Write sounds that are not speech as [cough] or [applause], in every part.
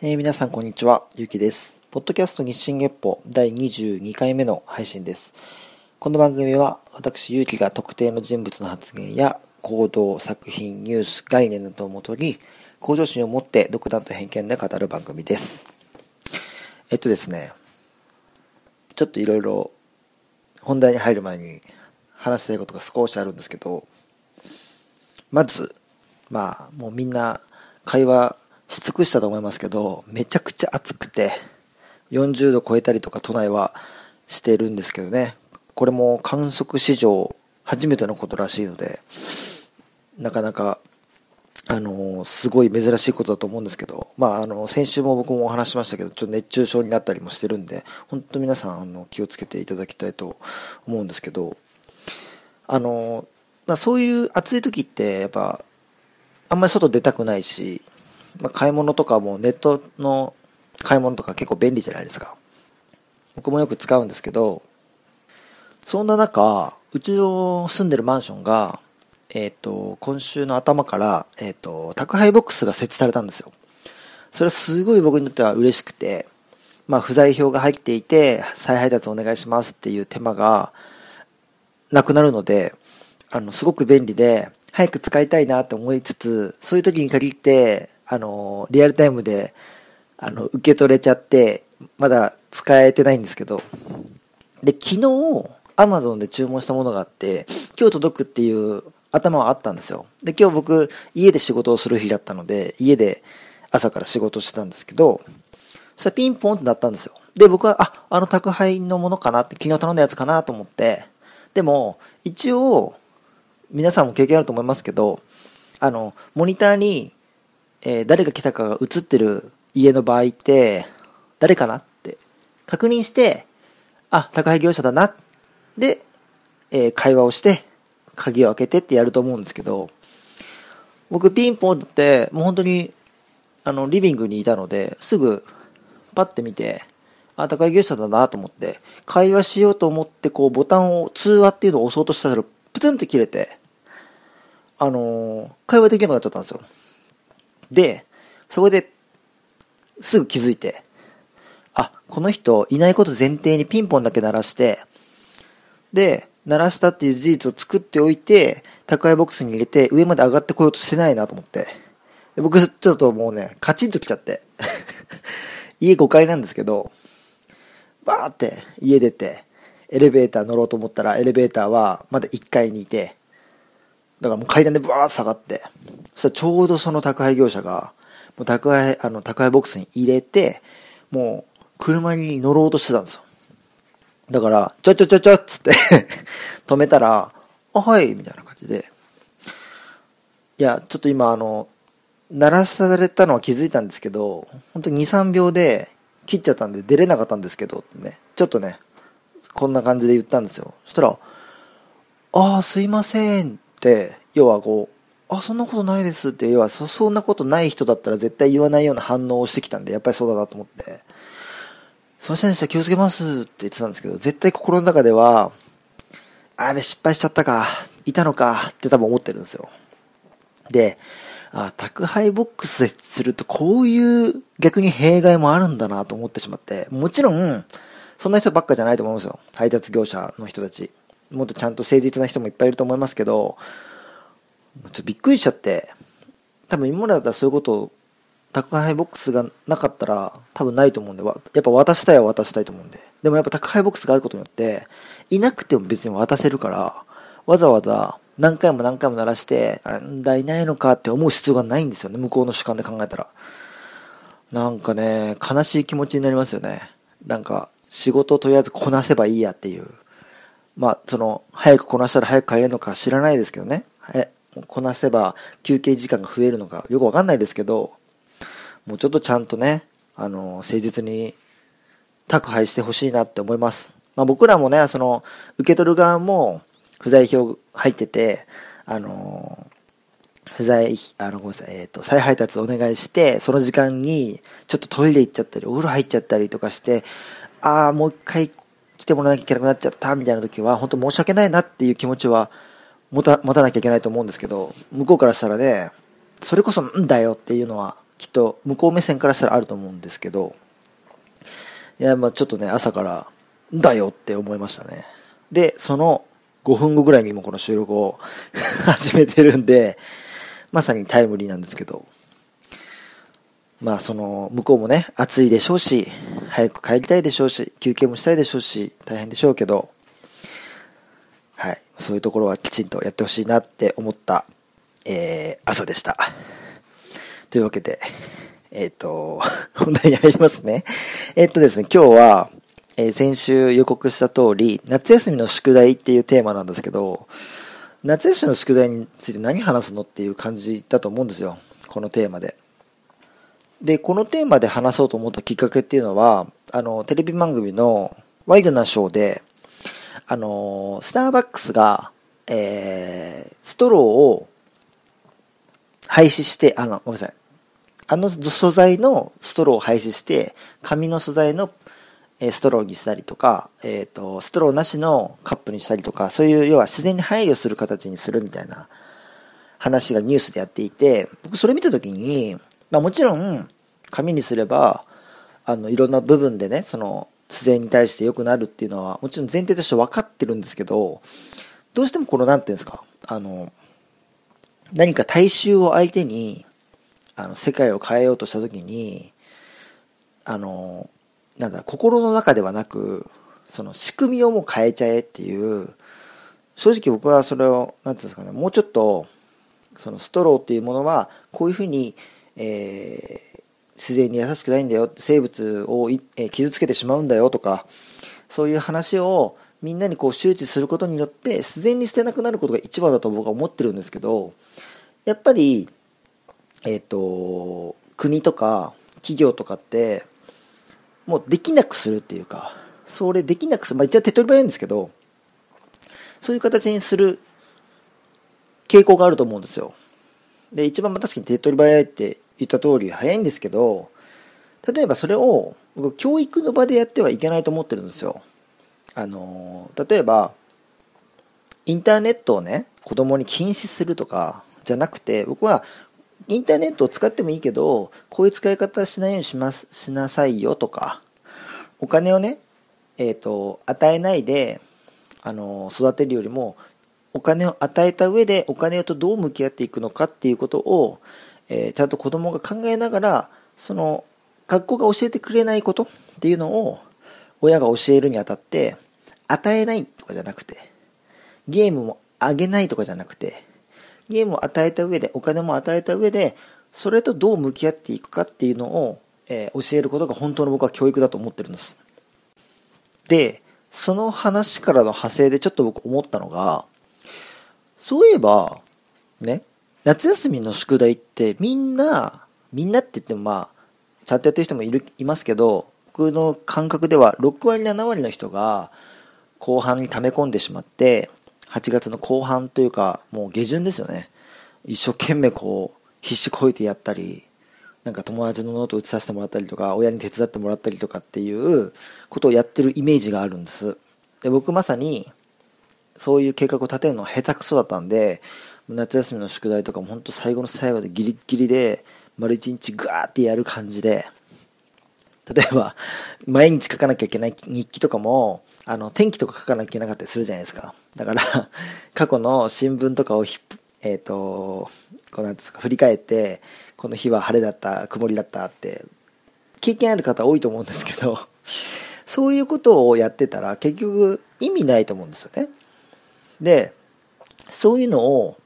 えー、皆さんこんにちは、ゆうきです。ポッドキャスト日進月歩第22回目の配信です。この番組は私、ゆうきが特定の人物の発言や行動、作品、ニュース、概念などをもとに向上心を持って独断と偏見で語る番組です。えっとですね、ちょっといろいろ本題に入る前に話したいことが少しあるんですけど、まず、まあ、もうみんな会話し尽くしたと思いますけど、めちゃくちゃ暑くて、40度超えたりとか都内はしてるんですけどね、これも観測史上初めてのことらしいので、なかなか、あのー、すごい珍しいことだと思うんですけど、まあ、あの、先週も僕もお話しましたけど、ちょっと熱中症になったりもしてるんで、本当皆さん、あの、気をつけていただきたいと思うんですけど、あのー、まあ、そういう暑い時って、やっぱ、あんまり外出たくないし、まあ、買い物とかもネットの買い物とか結構便利じゃないですか。僕もよく使うんですけど、そんな中、うちの住んでるマンションが、えっ、ー、と、今週の頭から、えっ、ー、と、宅配ボックスが設置されたんですよ。それはすごい僕にとっては嬉しくて、まあ、不在票が入っていて、再配達お願いしますっていう手間がなくなるので、あの、すごく便利で、早く使いたいなって思いつつ、そういう時に限って、あの、リアルタイムで、あの、受け取れちゃって、まだ使えてないんですけど、で、昨日、アマゾンで注文したものがあって、今日届くっていう頭はあったんですよ。で、今日僕、家で仕事をする日だったので、家で朝から仕事してたんですけど、そしたらピンポンってなったんですよ。で、僕は、あ、あの宅配のものかなって、昨日頼んだやつかなと思って、でも、一応、皆さんも経験あると思いますけど、あの、モニターにえー、誰が来たかが映ってる家の場合って、誰かなって確認して、あ、宅配業者だな。で、えー、会話をして、鍵を開けてってやると思うんですけど、僕ピンポンって、もう本当に、あの、リビングにいたので、すぐ、パッて見て、あ、宅配業者だなと思って、会話しようと思って、こう、ボタンを、通話っていうのを押そうとしたら、プツンって切れて、あのー、会話できなくなっちゃったんですよ。で、そこで、すぐ気づいて、あ、この人いないこと前提にピンポンだけ鳴らして、で、鳴らしたっていう事実を作っておいて、宅配ボックスに入れて上まで上がってこようとしてないなと思って。で僕、ちょっともうね、カチンと来ちゃって。[laughs] 家5階なんですけど、バーって家出て、エレベーター乗ろうと思ったら、エレベーターはまだ1階にいて、だからもう階段でブワーッと下がって、そしたらちょうどその宅配業者が、もう宅配、あの、宅配ボックスに入れて、もう車に乗ろうとしてたんですよ。だから、ちょちょちょちょっつって [laughs] 止めたら、あ、はい、みたいな感じで。いや、ちょっと今あの、鳴らされたのは気づいたんですけど、本当に2、3秒で切っちゃったんで出れなかったんですけど、ね、ちょっとね、こんな感じで言ったんですよ。そしたら、ああ、すいませんって、要はこう、あ、そんなことないですって、要はそ、そんなことない人だったら絶対言わないような反応をしてきたんで、やっぱりそうだなと思って、すいませんでした、気をつけますって言ってたんですけど、絶対心の中では、あれ失敗しちゃったか、いたのかって多分思ってるんですよ。で、あ、宅配ボックスするとこういう逆に弊害もあるんだなと思ってしまって、もちろん、そんな人ばっかじゃないと思うんですよ。配達業者の人たち。もっとちゃんと誠実な人もいっぱいいると思いますけど、ちょっとびっくりしちゃって、多分今までだったらそういうことを、宅配ボックスがなかったら多分ないと思うんで、やっぱ渡したいは渡したいと思うんで。でもやっぱ宅配ボックスがあることによって、いなくても別に渡せるから、わざわざ何回も何回も鳴らして、あんだいないのかって思う必要がないんですよね。向こうの主観で考えたら。なんかね、悲しい気持ちになりますよね。なんか、仕事をとりあえずこなせばいいやっていう。まあ、その、早くこなしたら早く帰れるのか知らないですけどね。こなせば休憩時間が増えるのかよくわかんないですけど、もうちょっとちゃんとね、あの、誠実に宅配してほしいなって思います。まあ僕らもね、その、受け取る側も不在票入ってて、あの、不在、あの、ごめんなさい、えっ、ー、と、再配達お願いして、その時間に、ちょっとトイレ行っちゃったり、お風呂入っちゃったりとかして、ああ、もう一回来てもらわなきゃいけなくなっちゃったみたいな時は、本当申し訳ないなっていう気持ちは持た持たなきゃいけないと思うんですけど、向こうからしたらね、それこそなん？だよっていうのはきっと向こう目線からしたらあると思うんですけど、いや、まあちょっとね、朝からん、だよって思いましたね。で、その5分後ぐらいにもこの収録を [laughs] 始めてるんで、まさにタイムリーなんですけど、まあその、向こうもね、暑いでしょうし、早く帰りたいでしょうし、休憩もしたいでしょうし、大変でしょうけど、はい、そういうところはきちんとやってほしいなって思った、えー、朝でした。というわけで、えっ、ー、と、[laughs] 本題に入りますね。えっ、ー、とですね、今日は、えー、先週予告した通り、夏休みの宿題っていうテーマなんですけど、夏休みの宿題について何話すのっていう感じだと思うんですよ。このテーマで。で、このテーマで話そうと思ったきっかけっていうのは、あの、テレビ番組のワイドなショーで、あの、スターバックスが、えー、ストローを廃止して、あの、ごめんなさい。あの素材のストローを廃止して、紙の素材のストローにしたりとか、えっ、ー、と、ストローなしのカップにしたりとか、そういう、要は自然に配慮する形にするみたいな話がニュースでやっていて、僕それ見たときに、まあもちろん、紙にすれば、あの、いろんな部分でね、その、自然に対して良くなるっていうのは、もちろん前提として分かってるんですけど、どうしてもこの、なんていうんですか、あの、何か大衆を相手に、あの、世界を変えようとしたときに、あの、なんだ、心の中ではなく、その仕組みをもう変えちゃえっていう、正直僕はそれを、なんていうんですかね、もうちょっと、そのストローっていうものは、こういうふうに、えー、自然に優しくないんだよ、生物を、え、傷つけてしまうんだよとか、そういう話をみんなにこう周知することによって自然に捨てなくなることが一番だと僕は思ってるんですけど、やっぱり、えっ、ー、と、国とか企業とかって、もうできなくするっていうか、それできなくする。まあ一応手っ取り早いんですけど、そういう形にする傾向があると思うんですよ。で、一番確かに手っ取り早いって言った通り早いんですけど、例えばそれを僕教育の場でやってはいけないと思ってるんですよ。あの、例えば、インターネットをね、子供に禁止するとかじゃなくて、僕はインターネットを使ってもいいけど、こういう使い方しないようにします、しなさいよとか、お金をね、えっ、ー、と、与えないで、あの、育てるよりも、お金を与えた上で、お金とどう向き合っていくのかっていうことを、えー、ちゃんと子供が考えながら、その、学校が教えてくれないことっていうのを、親が教えるにあたって、与えないとかじゃなくて、ゲームもあげないとかじゃなくて、ゲームを与えた上で、お金も与えた上で、それとどう向き合っていくかっていうのを、えー、教えることが本当の僕は教育だと思ってるんです。で、その話からの派生でちょっと僕思ったのが、そういえば、ね、夏休みの宿題ってみんな、みんなって言ってもまあ、ちゃんとやってる人もいる、いますけど、僕の感覚では6割、7割の人が後半に溜め込んでしまって、8月の後半というか、もう下旬ですよね。一生懸命こう、必死こいてやったり、なんか友達のノートを写させてもらったりとか、親に手伝ってもらったりとかっていうことをやってるイメージがあるんです。で、僕まさに、そういう計画を立てるのは下手くそだったんで、夏休みの宿題とかも本当最後の最後でギリギリで、丸一日ガーってやる感じで、例えば、毎日書かなきゃいけない日記とかも、あの、天気とか書かなきゃいけなかったりするじゃないですか。だから、過去の新聞とかをひえっ、ー、と、こうなんですか、振り返って、この日は晴れだった、曇りだったって、経験ある方多いと思うんですけど、そういうことをやってたら結局意味ないと思うんですよね。で、そういうのを、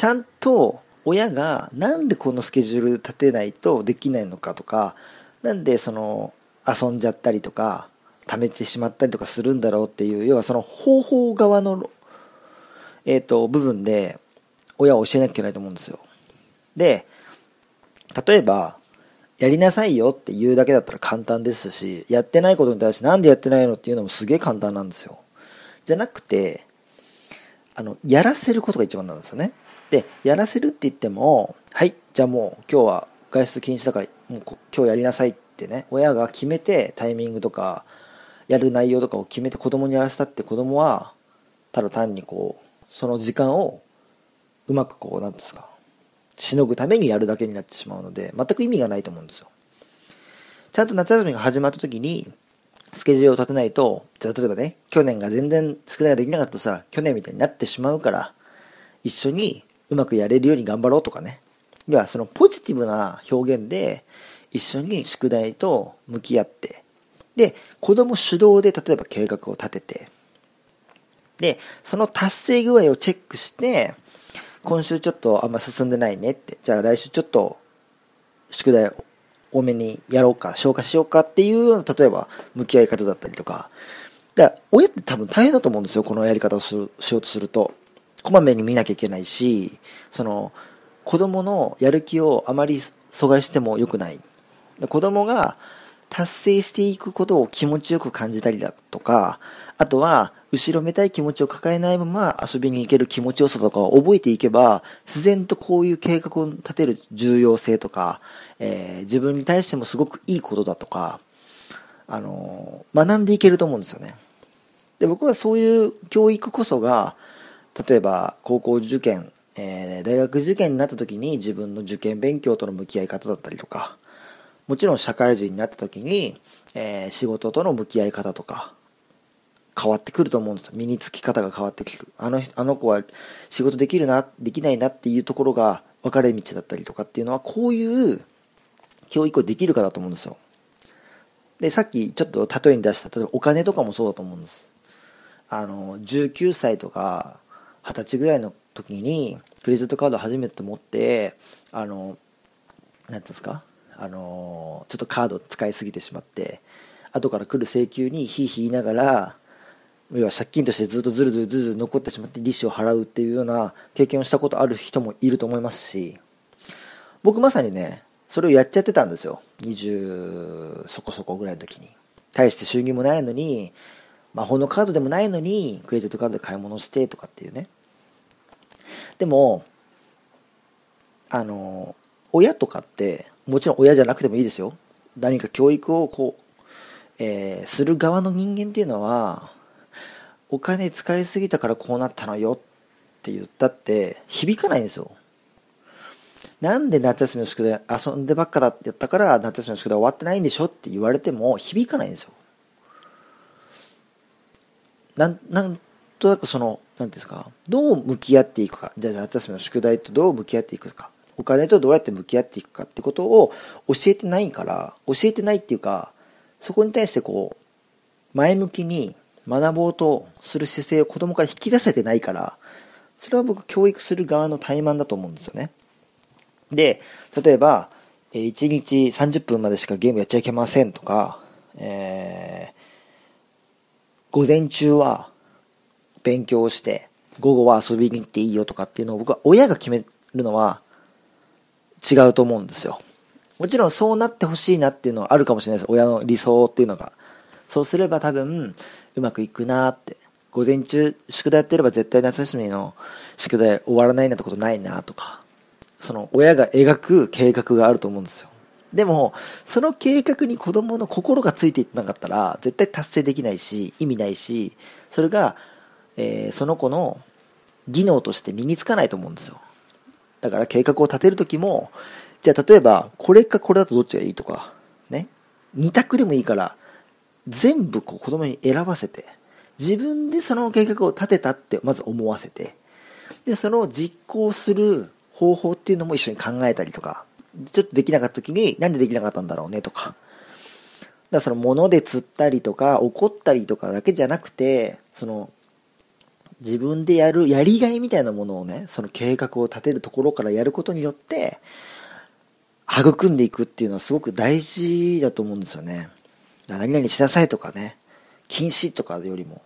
ちゃんと親がなんでこのスケジュール立てないとできないのかとか、なんでその遊んじゃったりとか貯めてしまったりとかするんだろうっていう要はその方法側の、えーと、部分で親は教えなきゃいけないと思うんですよ。で例えばやりなさいよって言うだけだったら簡単ですしやってないことに対してなんでやってないのっていうのもすげえ簡単なんですよ。じゃなくてあのやらせることが一番なんですよね。でやらせるって言ってもはいじゃあもう今日は外出禁止だからもう今日やりなさいってね親が決めてタイミングとかやる内容とかを決めて子供にやらせたって子供はただ単にこうその時間をうまくこう何ですかしのぐためにやるだけになってしまうので、全く意味がないと思うんですよ。ちゃんと夏休みが始まった時に、スケジュールを立てないと、じゃあ例えばね、去年が全然宿題ができなかったとさ、去年みたいになってしまうから、一緒にうまくやれるように頑張ろうとかね。要はそのポジティブな表現で、一緒に宿題と向き合って、で、子供主導で例えば計画を立てて、で、その達成具合をチェックして、今週ちょっとあんま進んでないねって、じゃあ来週ちょっと宿題多めにやろうか、消化しようかっていうような、例えば向き合い方だったりとか、だから親って多分大変だと思うんですよ、このやり方をしようとすると。こまめに見なきゃいけないし、その、子供のやる気をあまり阻害しても良くない。子供が達成していくことを気持ちよく感じたりだとか、あとは、後ろめたい気持ちを抱えないまま遊びに行ける気持ちよさとかを覚えていけば、自然とこういう計画を立てる重要性とか、えー、自分に対してもすごくいいことだとか、あのー、学んでいけると思うんですよね。で、僕はそういう教育こそが、例えば高校受験、えー、大学受験になった時に自分の受験勉強との向き合い方だったりとか、もちろん社会人になった時に、えー、仕事との向き合い方とか、変わってくると思うんです。身につき方が変わってくる。あの、あの子は仕事できるな、できないなっていうところが分かれ道だったりとかっていうのは、こういう教育をできるかだと思うんですよ。で、さっきちょっと例えに出した、例えばお金とかもそうだと思うんです。あの、19歳とか20歳ぐらいの時に、クレジットカードを初めて持って、あの、何ていうんですか？あの、ちょっとカード使いすぎてしまって、後から来る請求にひいひい言いながら、要は借金としてずっとずるずるずるずる残ってしまって利子を払うっていうような経験をしたことある人もいると思いますし、僕まさにね、それをやっちゃってたんですよ。20そこそこぐらいの時に。大して収入もないのに、魔法のカードでもないのに、クレジットカードで買い物してとかっていうね。でも、あの、親とかって、もちろん親じゃなくてもいいですよ。何か教育をこう、えー、する側の人間っていうのは、お金使いすぎたからこうなったのよって言ったって響かないんですよ。なんで夏休みの宿題遊んでばっかだって言ったから夏休みの宿題終わってないんでしょって言われても響かないんですよ。なんなんとなくその何ですかどう向き合っていくかじゃあ夏休みの宿題とどう向き合っていくかお金とどうやって向き合っていくかってことを教えてないから教えてないっていうかそこに対してこう前向きに学ぼうとする姿勢を子供から引き出せてないから、それは僕教育する側の怠慢だと思うんですよね。で、例えば、1日30分までしかゲームやっちゃいけませんとか、えー、午前中は勉強して、午後は遊びに行っていいよとかっていうのを僕は親が決めるのは違うと思うんですよ。もちろんそうなってほしいなっていうのはあるかもしれないです。親の理想っていうのが。そうすれば多分、うまくいくなって。午前中、宿題やってれば絶対夏休みの宿題終わらないなんてことないなとか、その親が描く計画があると思うんですよ。でも、その計画に子供の心がついていってなかったら、絶対達成できないし、意味ないし、それが、えー、その子の技能として身につかないと思うんですよ。だから計画を立てるときも、じゃあ例えば、これかこれだとどっちがいいとか、ね。二択でもいいから、全部こう子供に選ばせて、自分でその計画を立てたってまず思わせて、で、その実行する方法っていうのも一緒に考えたりとか、ちょっとできなかった時になんでできなかったんだろうねとか。だからその物で釣ったりとか怒ったりとかだけじゃなくて、その自分でやるやりがいみたいなものをね、その計画を立てるところからやることによって、育んでいくっていうのはすごく大事だと思うんですよね。何々しなさいとかね、禁止とかよりも、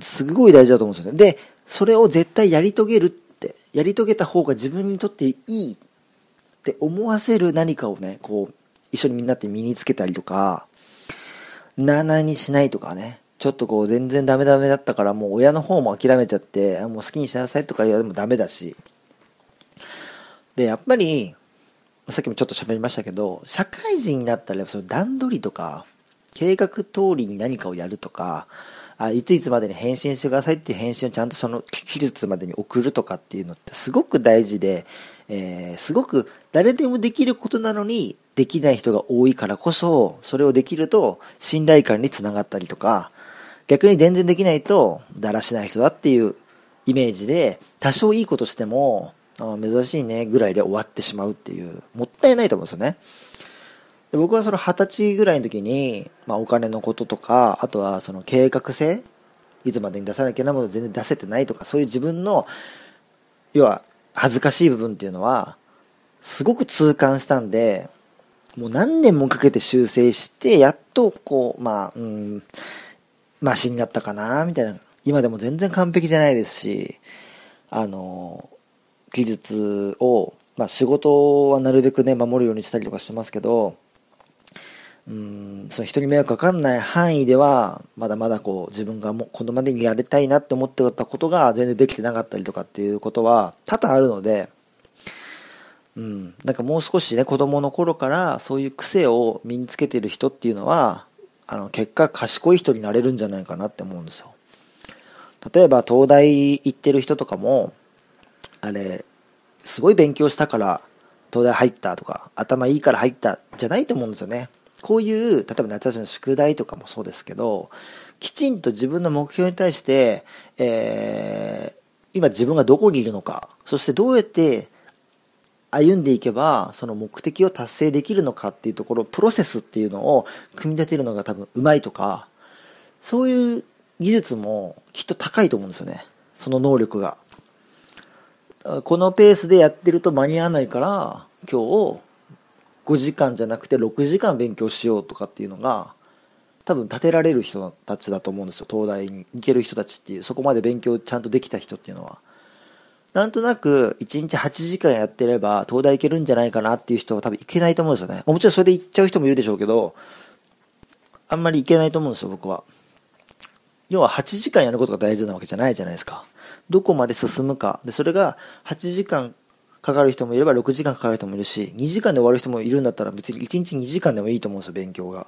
すごい大事だと思うんですよね。で、それを絶対やり遂げるって、やり遂げた方が自分にとっていいって思わせる何かをね、こう、一緒にみんなって身につけたりとか、なーなーにしないとかね、ちょっとこう全然ダメダメだったからもう親の方も諦めちゃって、もう好きにしなさいとか言われてもダメだし。で、やっぱり、さっきもちょっと喋りましたけど、社会人になったらその段取りとか、計画通りに何かをやるとか、あいついつまでに返信してくださいっていう返信をちゃんとその期日までに送るとかっていうのってすごく大事で、えー、すごく誰でもできることなのにできない人が多いからこそ、それをできると信頼感につながったりとか、逆に全然できないとだらしない人だっていうイメージで、多少いいことしても、珍しいねぐらいで終わってしまうっていう、もったいないと思うんですよね。で僕はその二十歳ぐらいの時に、まあ、お金のこととか、あとはその計画性、いつまでに出さなきゃいけないもの全然出せてないとか、そういう自分の、要は恥ずかしい部分っていうのは、すごく痛感したんで、もう何年もかけて修正して、やっとこう、まあ、うん、マシになったかな、みたいな。今でも全然完璧じゃないですし、あの、技術を、まあ仕事はなるべくね、守るようにしたりとかしてますけど、うん。その人に迷惑かかんない範囲ではまだまだこう自分がもこのまでにやりたいなって思ってたことが全然できてなかったりとかっていうことは多々あるので、うん、なんかもう少しね子供の頃からそういう癖を身につけてる人っていうのはあの結果賢い人になれるんじゃないかなって思うんですよ。例えば東大行ってる人とかもあれすごい勉強したから東大入ったとか頭いいから入ったじゃないと思うんですよね。こういう、例えば夏休みの宿題とかもそうですけど、きちんと自分の目標に対して、えー、今自分がどこにいるのか、そしてどうやって歩んでいけば、その目的を達成できるのかっていうところ、プロセスっていうのを組み立てるのが多分うまいとか、そういう技術もきっと高いと思うんですよね。その能力が。このペースでやってると間に合わないから、今日、5時間じゃなくて6時間勉強しようとかっていうのが多分立てられる人たちだと思うんですよ。東大に行ける人たちっていうそこまで勉強ちゃんとできた人っていうのは。なんとなく1日8時間やってれば東大行けるんじゃないかなっていう人は多分行けないと思うんですよね。もちろんそれで行っちゃう人もいるでしょうけどあんまり行けないと思うんですよ僕は。要は8時間やることが大事なわけじゃないじゃないですか。どこまで進むか。でそれが8時間かかる人もいれば6時間かかる人もいるし、2時間で終わる人もいるんだったら別に1日2時間でもいいと思うんですよ、勉強が。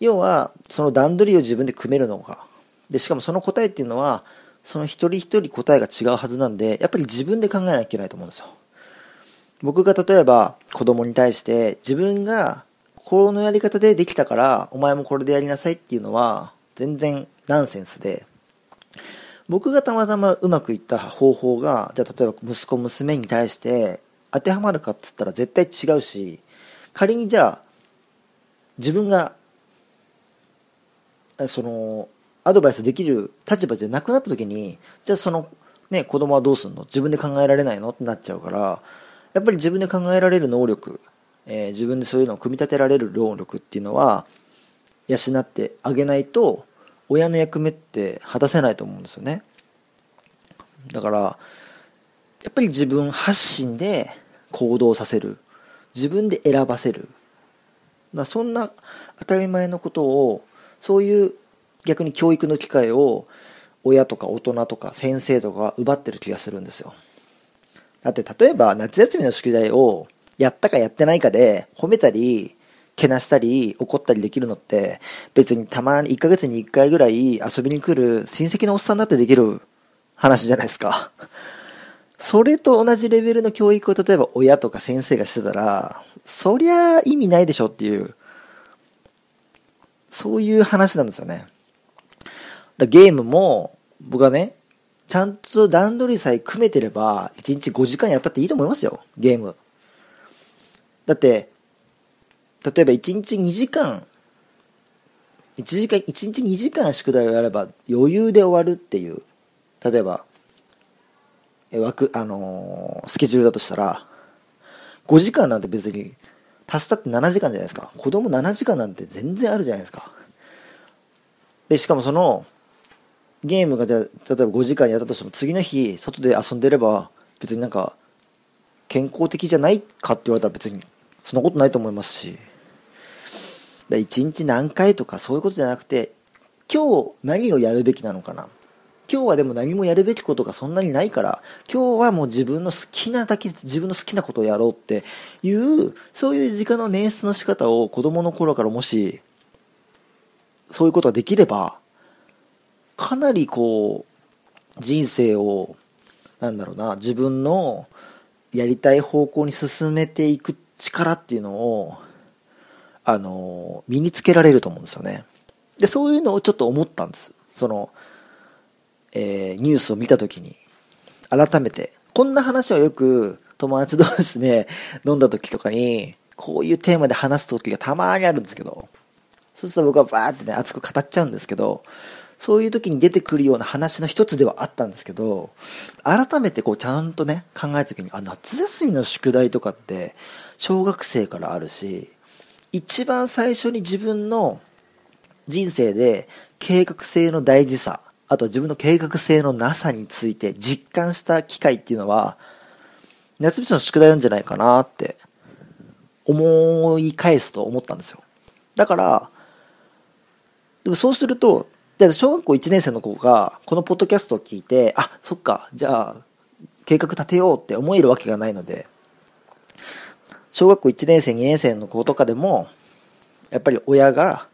要は、その段取りを自分で組めるのか。で、しかもその答えっていうのは、その一人一人答えが違うはずなんで、やっぱり自分で考えなきゃいけないと思うんですよ。僕が例えば子供に対して自分がこのやり方でできたからお前もこれでやりなさいっていうのは全然ナンセンスで僕がたまたまうまくいった方法が、じゃあ例えば息子娘に対して当てはまるかっつったら絶対違うし、仮にじゃあ自分が、その、アドバイスできる立場じゃなくなった時に、じゃあその、ね、子供はどうすんの？自分で考えられないの？ってなっちゃうから、やっぱり自分で考えられる能力、えー、自分でそういうのを組み立てられる能力っていうのは、養ってあげないと、親の役目って果たせないと思うんですよね。だからやっぱり自分発信で行動させる。自分で選ばせる。だそんな当たり前のことをそういう逆に教育の機会を親とか大人とか先生とかが奪ってる気がするんですよ。だって例えば夏休みの宿題をやったかやってないかで褒めたりけなしたり怒ったりできるのって別にたまに1ヶ月に1回ぐらい遊びに来る親戚のおっさんだってできる話じゃないですか。それと同じレベルの教育を例えば親とか先生がしてたら、そりゃ意味ないでしょっていう、そういう話なんですよね。ゲームも僕はね、ちゃんと段取りさえ組めてれば、1日5時間やったっていいと思いますよ、ゲーム。だって、例えば1日2時間1時間1日2時間宿題をやれば余裕で終わるっていう例えば枠あのー、スケジュールだとしたら5時間なんて別に足したって7時間じゃないですか。子供7時間なんて全然あるじゃないですか。でしかもそのゲームがじゃ例えば5時間やったとしても次の日外で遊んでれば別になんか健康的じゃないかって言われたら別にそんなことないと思いますし。1日何回とかそういうことじゃなくて、今日何をやるべきなのかな。今日はでも何もやるべきことがそんなにないから、今日はもう自分の好きなだけ、自分の好きなことをやろうっていう、そういう時間の捻出の仕方を子供の頃からもし、そういうことができれば、かなりこう、人生を、なんだろうな、自分のやりたい方向に進めていく力っていうのを、あの、身につけられると思うんですよね。で、そういうのをちょっと思ったんです。その、えー、ニュースを見た時に、改めて、こんな話はよく友達同士で [laughs] 飲んだ時とかに、こういうテーマで話す時がたまにあるんですけど、そうすると僕はバーってね、熱く語っちゃうんですけど、そういう時に出てくるような話の一つではあったんですけど、改めてこうちゃんとね、考えた時に、あ、夏休みの宿題とかって、小学生からあるし、一番最初に自分の人生で計画性の大事さ、あと自分の計画性のなさについて実感した機会っていうのは、夏休みの宿題なんじゃないかなって思い返すと思ったんですよ。だから、でもそうすると、小学校1年生の子がこのポッドキャストを聞いて、あ、そっか、じゃあ計画立てようって思えるわけがないので、小学校1年生、2年生の子とかでも、やっぱり親が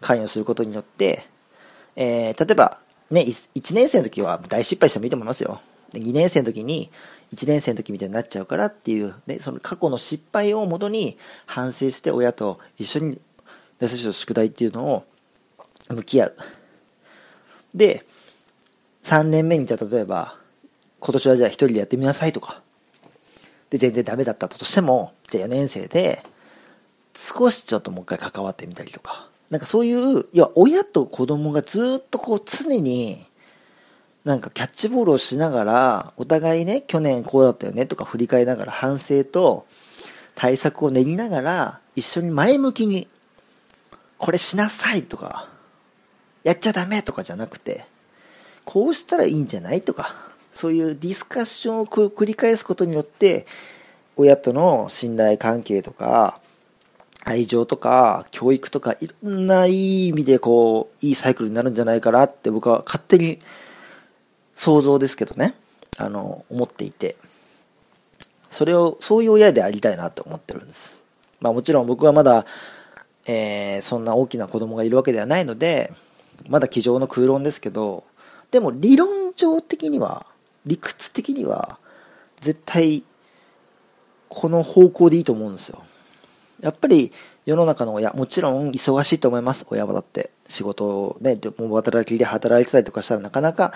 関与することによって、えー、例えば、ね、1年生の時は大失敗してもいいと思いますよ。2年生の時に、1年生の時みたいになっちゃうからっていう、ね、その過去の失敗をもとに反省して親と一緒にメッセージの宿題っていうのを向き合う。で、3年目にじゃ例えば、今年はじゃあ1人でやってみなさいとか、で、全然ダメだったとしても、じゃ4年生で、少しちょっともう一回関わってみたりとか、なんかそういう、要は親と子供がずっとこう常に、なんかキャッチボールをしながら、お互いね、去年こうだったよねとか振り返りながら反省と対策を練りながら、一緒に前向きに、これしなさいとか、やっちゃダメとかじゃなくて、こうしたらいいんじゃないとか、そういうディスカッションを繰り返すことによって、親との信頼関係とか、愛情とか、教育とか、いろんないい意味でこう、いいサイクルになるんじゃないかなって僕は勝手に想像ですけどね、あの、思っていて、それを、そういう親でありたいなと思ってるんです。まあもちろん僕はまだ、えー、そんな大きな子供がいるわけではないので、まだ机上の空論ですけど、でも理論上的には、理屈的には、絶対、この方向でいいと思うんですよ。やっぱり世の中の親、もちろん忙しいと思います。親はだって。仕事をね、も働きで働いてたりとかしたらなかなか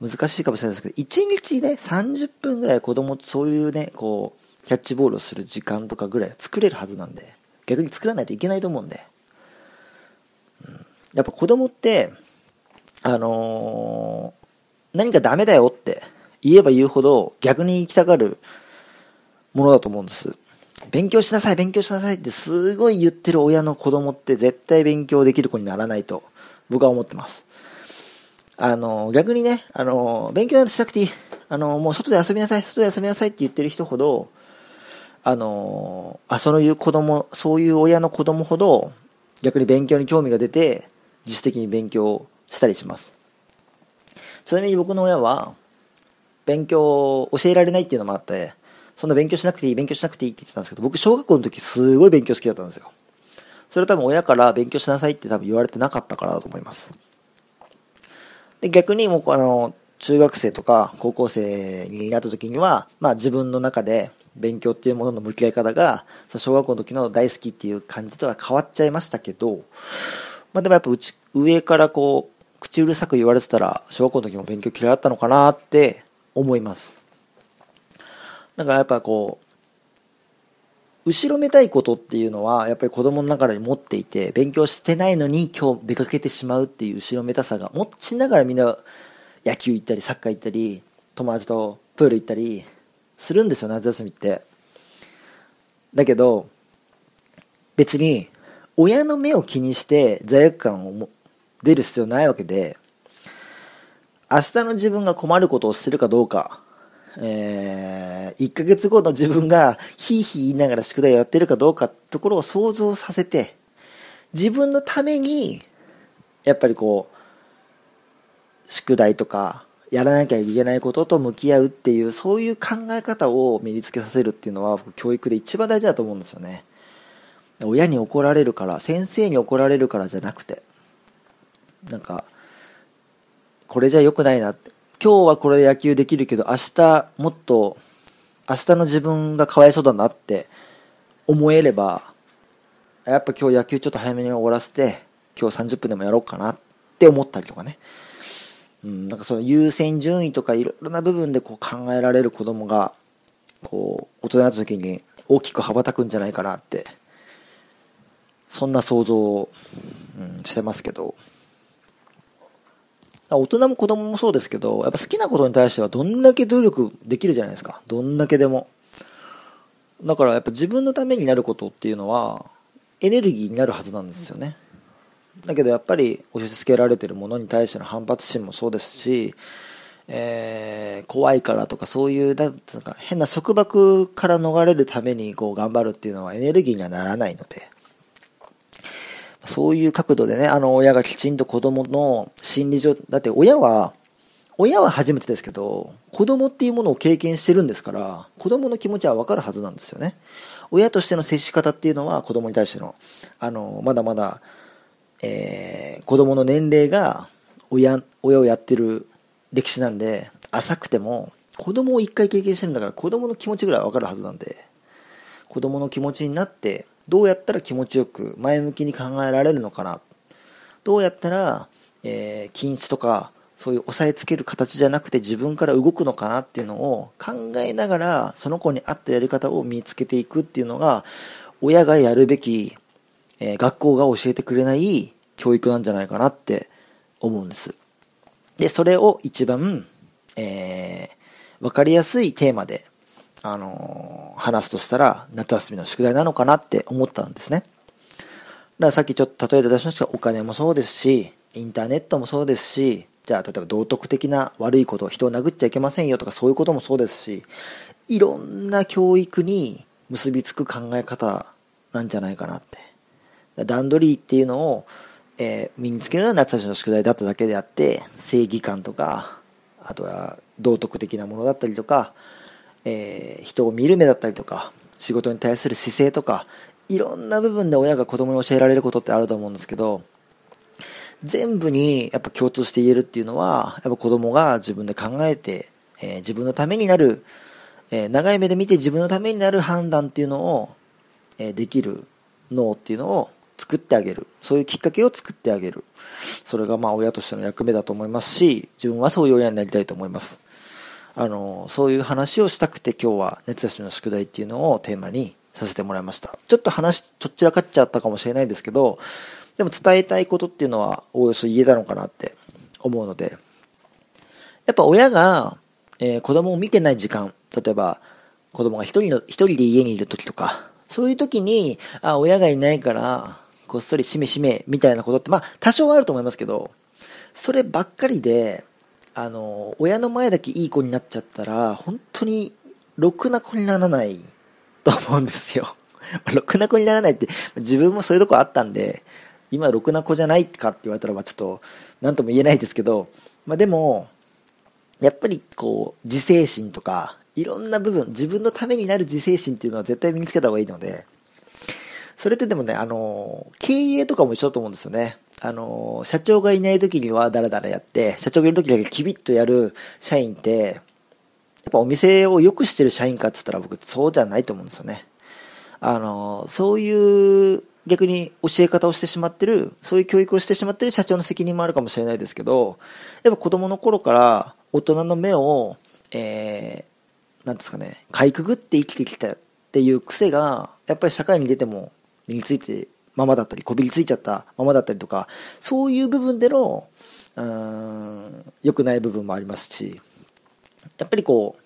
難しいかもしれないですけど、1日ね、30分ぐらい子供とそういうね、こう、キャッチボールをする時間とかぐらい作れるはずなんで、逆に作らないといけないと思うんで。やっぱ子供って、あのー、何かダメだよって言えば言うほど逆に行きたがるものだと思うんです。勉強しなさい、勉強しなさいってすごい言ってる親の子供って絶対勉強できる子にならないと僕は思ってます。あの、逆にね、あの、勉強なんてしなくていい。あの、もう外で遊びなさい、外で遊びなさいって言ってる人ほど、あの、あ、そういう子供、そういう親の子供ほど逆に勉強に興味が出て自主的に勉強したりします。ちなみに僕の親は、勉強を教えられないっていうのもあって、そんな勉強しなくていい、勉強しなくていいって言ってたんですけど、僕小学校の時すごい勉強好きだったんですよ。それは多分親から勉強しなさいって多分言われてなかったからだと思います。で、逆にもうあの、中学生とか高校生になった時には、まあ自分の中で勉強っていうものの向き合い方が、小学校の時の大好きっていう感じとは変わっちゃいましたけど、まあでもやっぱうち、上からこう、口うるさく言われてたら、小学校の時も勉強嫌いだったのかなって思います。だからやっぱこう、後ろめたいことっていうのは、やっぱり子供の中に持っていて、勉強してないのに今日出かけてしまうっていう後ろめたさが持ちながらみんな野球行ったり、サッカー行ったり、友達とプール行ったりするんですよ、夏休みって。だけど、別に、親の目を気にして罪悪感を出る必要ないわけで、明日の自分が困ることをしてるかどうかえー、1ヶ月後の自分がひいひい言いながら宿題をやってるかどうかところを想像させて、自分のために、やっぱりこう、宿題とか、やらなきゃいけないことと向き合うっていう、そういう考え方を身につけさせるっていうのは、教育で一番大事だと思うんですよね。親に怒られるから、先生に怒られるからじゃなくて、なんか、これじゃ良くないなって。今日はこれで野球できるけど、明日もっと、明日の自分がかわいそうだなって思えれば、やっぱ今日野球ちょっと早めに終わらせて、今日30分でもやろうかなって思ったりとかね。うん、なんかその優先順位とかいろいろな部分でこう考えられる子供が、こう、大人になった時に大きく羽ばたくんじゃないかなって、そんな想像を、うん、してますけど、大人も子供もそうですけど、やっぱ好きなことに対してはどんだけ努力できるじゃないですか。どんだけでも。だからやっぱ自分のためになることっていうのは、エネルギーになるはずなんですよね。だけどやっぱり押し付けられてるものに対しての反発心もそうですし、えー、怖いからとかそういうなんか変な束縛から逃れるためにこう頑張るっていうのはエネルギーにはならないのでそういう角度でねあの親がきちんと子供の心理上だって親は親は初めてですけど子供っていうものを経験してるんですから子供の気持ちは分かるはずなんですよね。親としての接し方っていうのは子供に対してのあのまだまだえー、子供の年齢が親親をやってる歴史なんで浅くても子供を一回経験してるんだから子供の気持ちぐらいは分かるはずなんで子供の気持ちになってどうやったら気持ちよく前向きに考えられるのかな？どうやったら、えー、禁止とかそういう押さえつける形じゃなくて自分から動くのかなっていうのを考えながらその子に合ったやり方を見つけていくっていうのが親がやるべきえー、学校が教えてくれない教育なんじゃないかなって思うんです。で、それを一番、えー、わかりやすいテーマで、あの、話すとしたら、夏休みの宿題なのかなって思ったんですね。だからさっきちょっと例えて出しましたが、お金もそうですし、インターネットもそうですし、じゃあ例えば道徳的な悪いこと、人を殴っちゃいけませんよとかそういうこともそうですし、いろんな教育に結びつく考え方なんじゃないかなって段取りっていうのを、えー、身につけるのは夏休みの宿題だっただけであって正義感とかあとは道徳的なものだったりとか、えー、人を見る目だったりとか仕事に対する姿勢とかいろんな部分で親が子供に教えられることってあると思うんですけど全部にやっぱ共通して言えるっていうのはやっぱ子供が自分で考えて、えー、自分のためになる、えー、長い目で見て自分のためになる判断っていうのを、えー、できる脳っていうのを作ってあげる。そういうきっかけを作ってあげる。それがまあ親としての役目だと思いますし、自分はそういう親になりたいと思います。あの、そういう話をしたくて今日は熱休みの宿題っていうのをテーマにさせてもらいました。ちょっと話、とっちらかっちゃったかもしれないですけど、でも伝えたいことっていうのはおおよそ言えたのかなって思うので、やっぱ親が、えー、子供を見てない時間、例えば子供が一人の、一人で家にいる時とか、そういう時に、あ、親がいないから、こっそりしめしめみたいなことって、まあ、多少はあると思いますけど、そればっかりで、あの、親の前だけいい子になっちゃったら、本当に、ろくな子にならない [laughs] と思うんですよ。[laughs] ろくな子にならないって、自分もそういうとこあったんで、今ろくな子じゃないかって言われたら、まあちょっと、なんとも言えないですけど、まあでも、やっぱりこう、自制心とか、いろんな部分、自分のためになる自制心っていうのは絶対身につけた方がいいので、それってでもね、あの、経営とかも一緒だと思うんですよね。あの、社長がいない時にはダラダラやって、社長がいる時だけキビッとやる社員って、やっぱお店を良くしてる社員かって言ったら僕そうじゃないと思うんですよね。あの、そういう逆に教え方をしてしまってる、そういう教育をしてしまってる社長の責任もあるかもしれないですけど、やっぱ子供の頃から大人の目を、えー、なんですかね、かいくぐって生きてきたっていう癖が、やっぱり社会に出ても身についてままだったり、こびりついちゃったままだったりとか、そういう部分での、うん、良くない部分もありますし、やっぱりこう、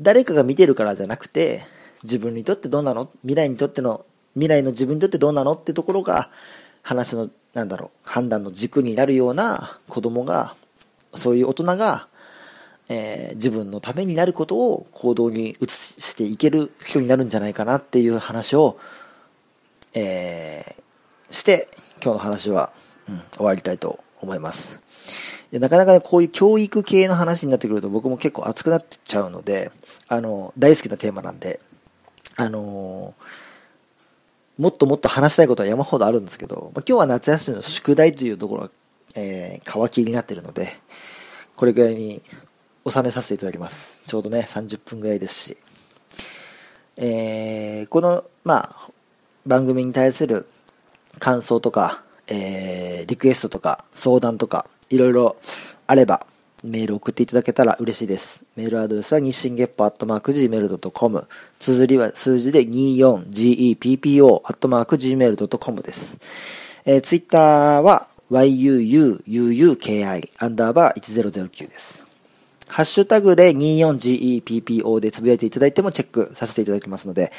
誰かが見てるからじゃなくて、自分にとってどうなの？未来にとっての、未来の自分にとってどうなの？ってところが、話の、なんだろう、判断の軸になるような子供が、そういう大人が、えー、自分のためになることを行動に移していける人になるんじゃないかなっていう話をえー、して、今日の話は、うん、終わりたいと思います。でなかなかね、こういう教育系の話になってくると僕も結構熱くなっちゃうので、あの、大好きなテーマなんで、あのー、もっともっと話したいことは山ほどあるんですけど、まあ、今日は夏休みの宿題というところがえー、皮切りになってるので、これぐらいに収めさせていただきます。ちょうどね、30分ぐらいですし。えー、この、まあ、番組に対する感想とか、えー、リクエストとか、相談とか、いろいろあれば、メール送っていただけたら嬉しいです。メールアドレスは日進月歩アットマーク Gmail.com。綴りは数字で 24GEPPO アットマーク Gmail.com です。えー、ツイッターは yuuuuki アンダーバー1009です。ハッシュタグで 24GEPPO でつぶやいていただいてもチェックさせていただきますので、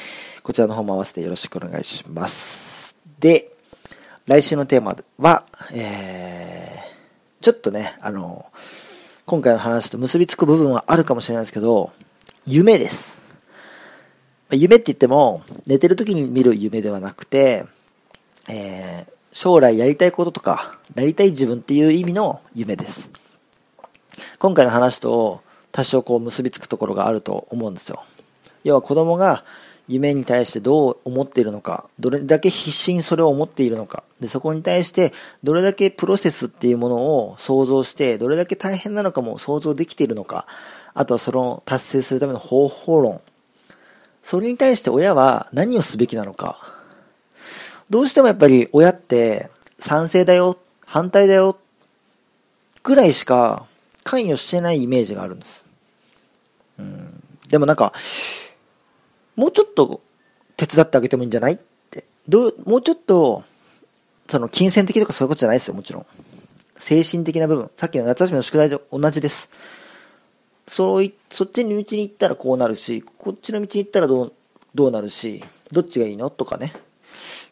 こちらの方も合わせてよろしくお願いします。で、来週のテーマは、えー、ちょっとね、あの、今回の話と結びつく部分はあるかもしれないですけど、夢です。夢って言っても、寝てる時に見る夢ではなくて、えー、将来やりたいこととか、なりたい自分っていう意味の夢です。今回の話と多少こう結びつくところがあると思うんですよ。要は子供が夢に対してどう思っているのか、どれだけ必死にそれを思っているのか、で、そこに対してどれだけプロセスっていうものを想像して、どれだけ大変なのかも想像できているのか、あとはその達成するための方法論。それに対して親は何をすべきなのか。どうしてもやっぱり親って賛成だよ、反対だよ、ぐらいしか関与してないイメージがあるんです。うん。でもなんか、もうちょっと手伝ってあげてもいいんじゃないって。どう、もうちょっと、その金銭的とかそういうことじゃないですよ、もちろん。精神的な部分。さっきの夏休みの宿題と同じです。そうい、そっちの道に行ったらこうなるし、こっちの道に行ったらどう、どうなるし、どっちがいいのとかね。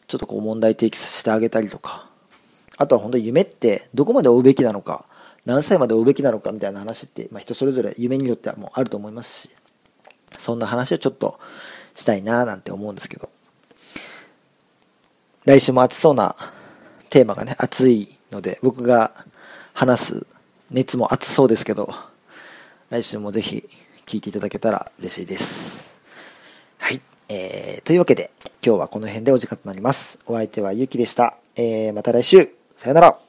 ちょっとこう問題提起させてあげたりとか。あとは本当に夢ってどこまで追うべきなのか、何歳まで追うべきなのかみたいな話って、まあ人それぞれ夢によってはもうあると思いますし、そんな話をちょっとしたいななんて思うんですけど。来週も暑そうなテーマがね、暑いので、僕が話す熱も暑そうですけど、来週もぜひ聞いていただけたら嬉しいです。はい。えー、というわけで、今日はこの辺でお時間となります。お相手はゆうきでした。えー、また来週、さよなら。